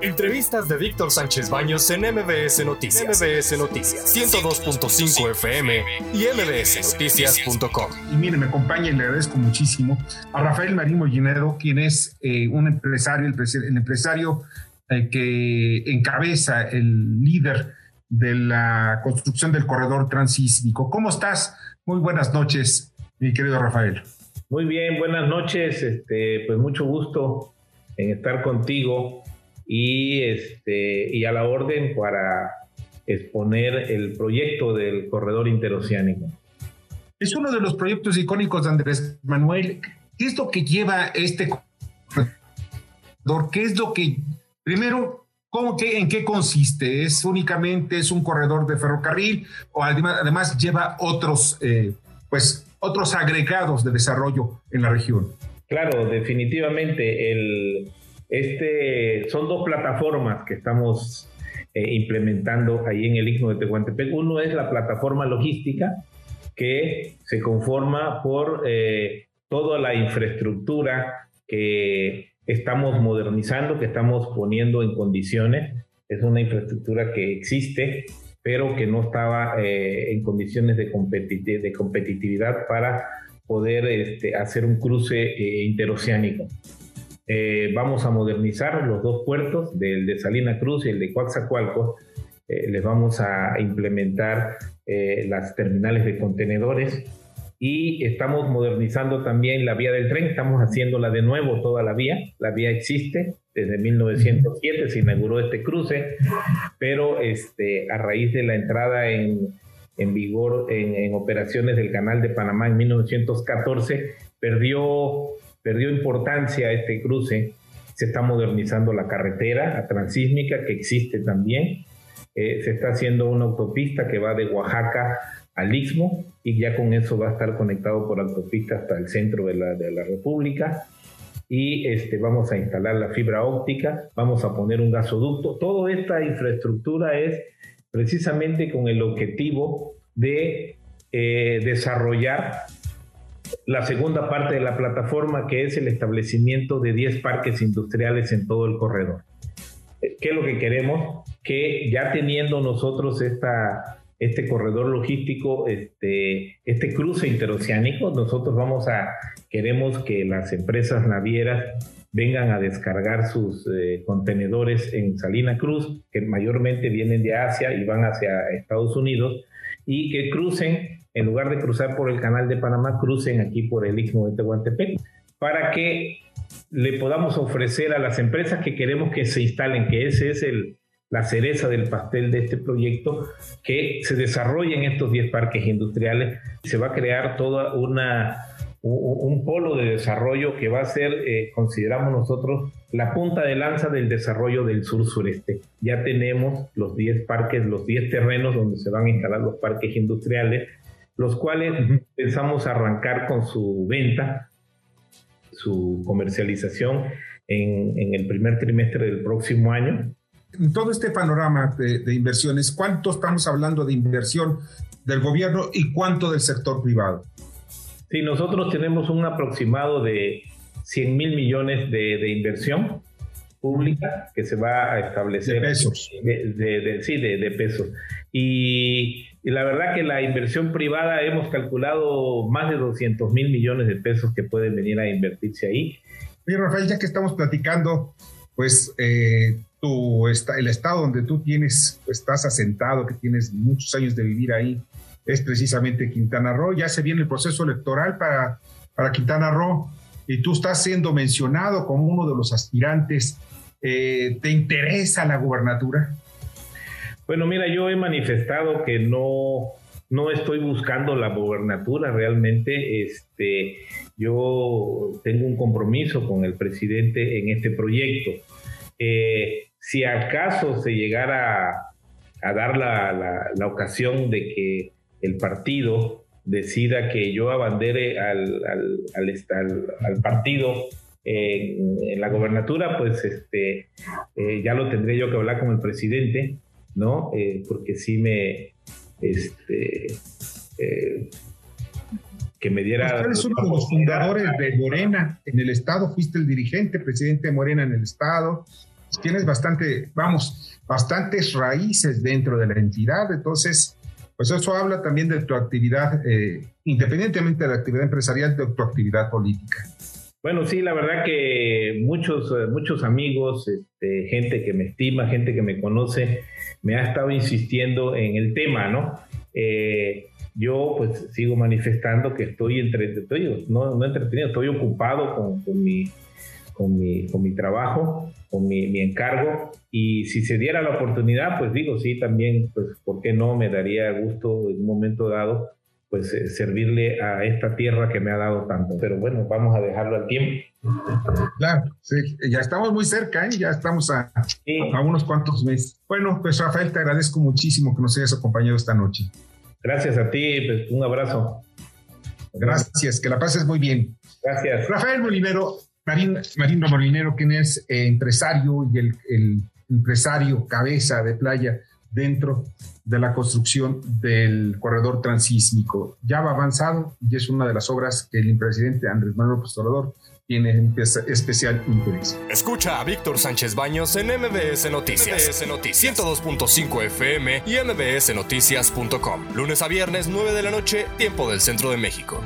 Entrevistas de Víctor Sánchez Baños en MBS Noticias. MBS Noticias 102.5 FM y mbsnoticias.com. Y mire, me acompaña y le agradezco muchísimo a Rafael Marín Mollinero, quien es eh, un empresario, el, empresario eh, que encabeza el líder de la construcción del corredor transísmico. ¿Cómo estás? Muy buenas noches, mi querido Rafael. Muy bien, buenas noches. Este, pues mucho gusto en estar contigo y, este, y a la orden para exponer el proyecto del corredor interoceánico. Es uno de los proyectos icónicos de Andrés Manuel. ¿Qué es lo que lleva este corredor? ¿Qué es lo que, primero, ¿cómo, qué, en qué consiste? ¿Es únicamente es un corredor de ferrocarril o además, lleva otros, eh, pues, otros agregados de desarrollo en la región? Claro, definitivamente el, este, son dos plataformas que estamos eh, implementando ahí en el Istmo de Tehuantepec. Uno es la plataforma logística, que se conforma por eh, toda la infraestructura que estamos modernizando, que estamos poniendo en condiciones. Es una infraestructura que existe, pero que no estaba eh, en condiciones de, competitividad para poder este, hacer un cruce interoceánico. Eh, vamos a modernizar los dos puertos, del de Salina Cruz y el de Coatzacoalcos. Eh, les vamos a implementar eh, las terminales de contenedores. Y estamos modernizando también la vía del tren, estamos haciéndola de nuevo toda la vía, la vía existe, desde 1907 se inauguró este cruce, pero este, a raíz de la entrada en, en vigor en, en, operaciones del Canal de Panamá en 1914, perdió perdió importancia este cruce, se está modernizando la carretera transísmica que existe también, eh, se está haciendo una autopista que va de Oaxaca al Istmo y ya con eso va a estar conectado por autopista hasta el centro de la, República y este, vamos a instalar la fibra óptica, vamos a poner un gasoducto. Toda esta infraestructura es precisamente con el objetivo de eh, desarrollar la segunda parte de la plataforma, que es el establecimiento de 10 parques industriales en todo el corredor. Eh, ¿Qué es lo que queremos? Que ya teniendo nosotros esta, este corredor logístico, este, este cruce interoceánico, nosotros vamos a, queremos que las empresas navieras vengan a descargar sus eh, contenedores en Salina Cruz, que mayormente vienen de Asia y van hacia Estados Unidos, y que crucen en lugar de cruzar por el canal de Panamá, crucen aquí por el Istmo de Tehuantepec, para que le podamos ofrecer a las empresas que queremos que se instalen, que ese es el, la cereza del pastel de este proyecto, que se desarrollen estos 10 parques industriales. Se va a crear toda una un, polo de desarrollo que va a ser, eh, consideramos nosotros, la punta de lanza del desarrollo del sur-sureste. Ya tenemos los 10 parques, los 10 terrenos donde se van a instalar los parques industriales, los cuales pensamos arrancar con su venta, su comercialización en, el primer trimestre del próximo año. En todo este panorama de, inversiones, ¿cuánto estamos hablando de inversión del gobierno y cuánto del sector privado? Sí, nosotros tenemos un aproximado de 100 mil millones de, inversión pública que se va a establecer. De pesos. sí, de, pesos. Y y la verdad que la inversión privada hemos calculado más de 200 mil millones de pesos que pueden venir a invertirse ahí. Oye, Rafael, ya que estamos platicando, pues eh, tu, el estado donde tú tienes, estás asentado, que tienes muchos años de vivir ahí, es precisamente Quintana Roo. Ya se viene el proceso electoral para, para Quintana Roo y tú estás siendo mencionado como uno de los aspirantes. Eh, ¿Te interesa la gubernatura? Bueno, mira, yo he manifestado que no, no estoy buscando la gobernatura realmente. Este, yo tengo un compromiso con el presidente en este proyecto. Eh, si acaso se llegara a, dar la, ocasión de que el partido decida que yo abandere al, al, partido en, la gobernatura, pues este, eh, ya lo tendré yo que hablar con el presidente ¿no? Eh, porque sí me, este, eh, que me diera... Usted es uno de los fundadores de Morena en el Estado, fuiste el dirigente, presidente de Morena en el Estado, tienes bastante, vamos, bastantes raíces dentro de la entidad, entonces, pues eso habla también de tu actividad, eh, independientemente de la actividad empresarial, de tu actividad política. Bueno, sí, la verdad que muchos, eh, muchos amigos, este, gente que me estima, gente que me conoce, me ha estado insistiendo en el tema, ¿no? Eh, yo pues sigo manifestando que estoy entretenido, no, no entretenido, estoy ocupado con, con, mi, con, mi, con mi trabajo, con mi, mi, encargo y si se diera la oportunidad, pues digo, sí, también, pues, ¿por qué no? Me daría gusto en un momento dado, pues, eh, servirle a esta tierra que me ha dado tanto. Pero bueno, vamos a dejarlo al tiempo. Claro, sí, ya estamos muy cerca, ¿eh? ya estamos a, a unos cuantos meses. Bueno, pues Rafael, te agradezco muchísimo que nos hayas acompañado esta noche. Gracias a ti, pues, un abrazo. Gracias, que la pases muy bien. Gracias. Rafael Molinero, Marín, Marino Molinero, quien es eh, empresario y el, el, empresario cabeza de playa dentro de la construcción del corredor transísmico. Ya va avanzado y es una de las obras que el presidente Andrés Manuel López Obrador tiene especial interés. Escucha a Víctor Sánchez Baños en MBS Noticias. MBS Noticias 102.5 FM y MBSNoticias.com. Lunes a viernes, 9 de la noche, tiempo del centro de México.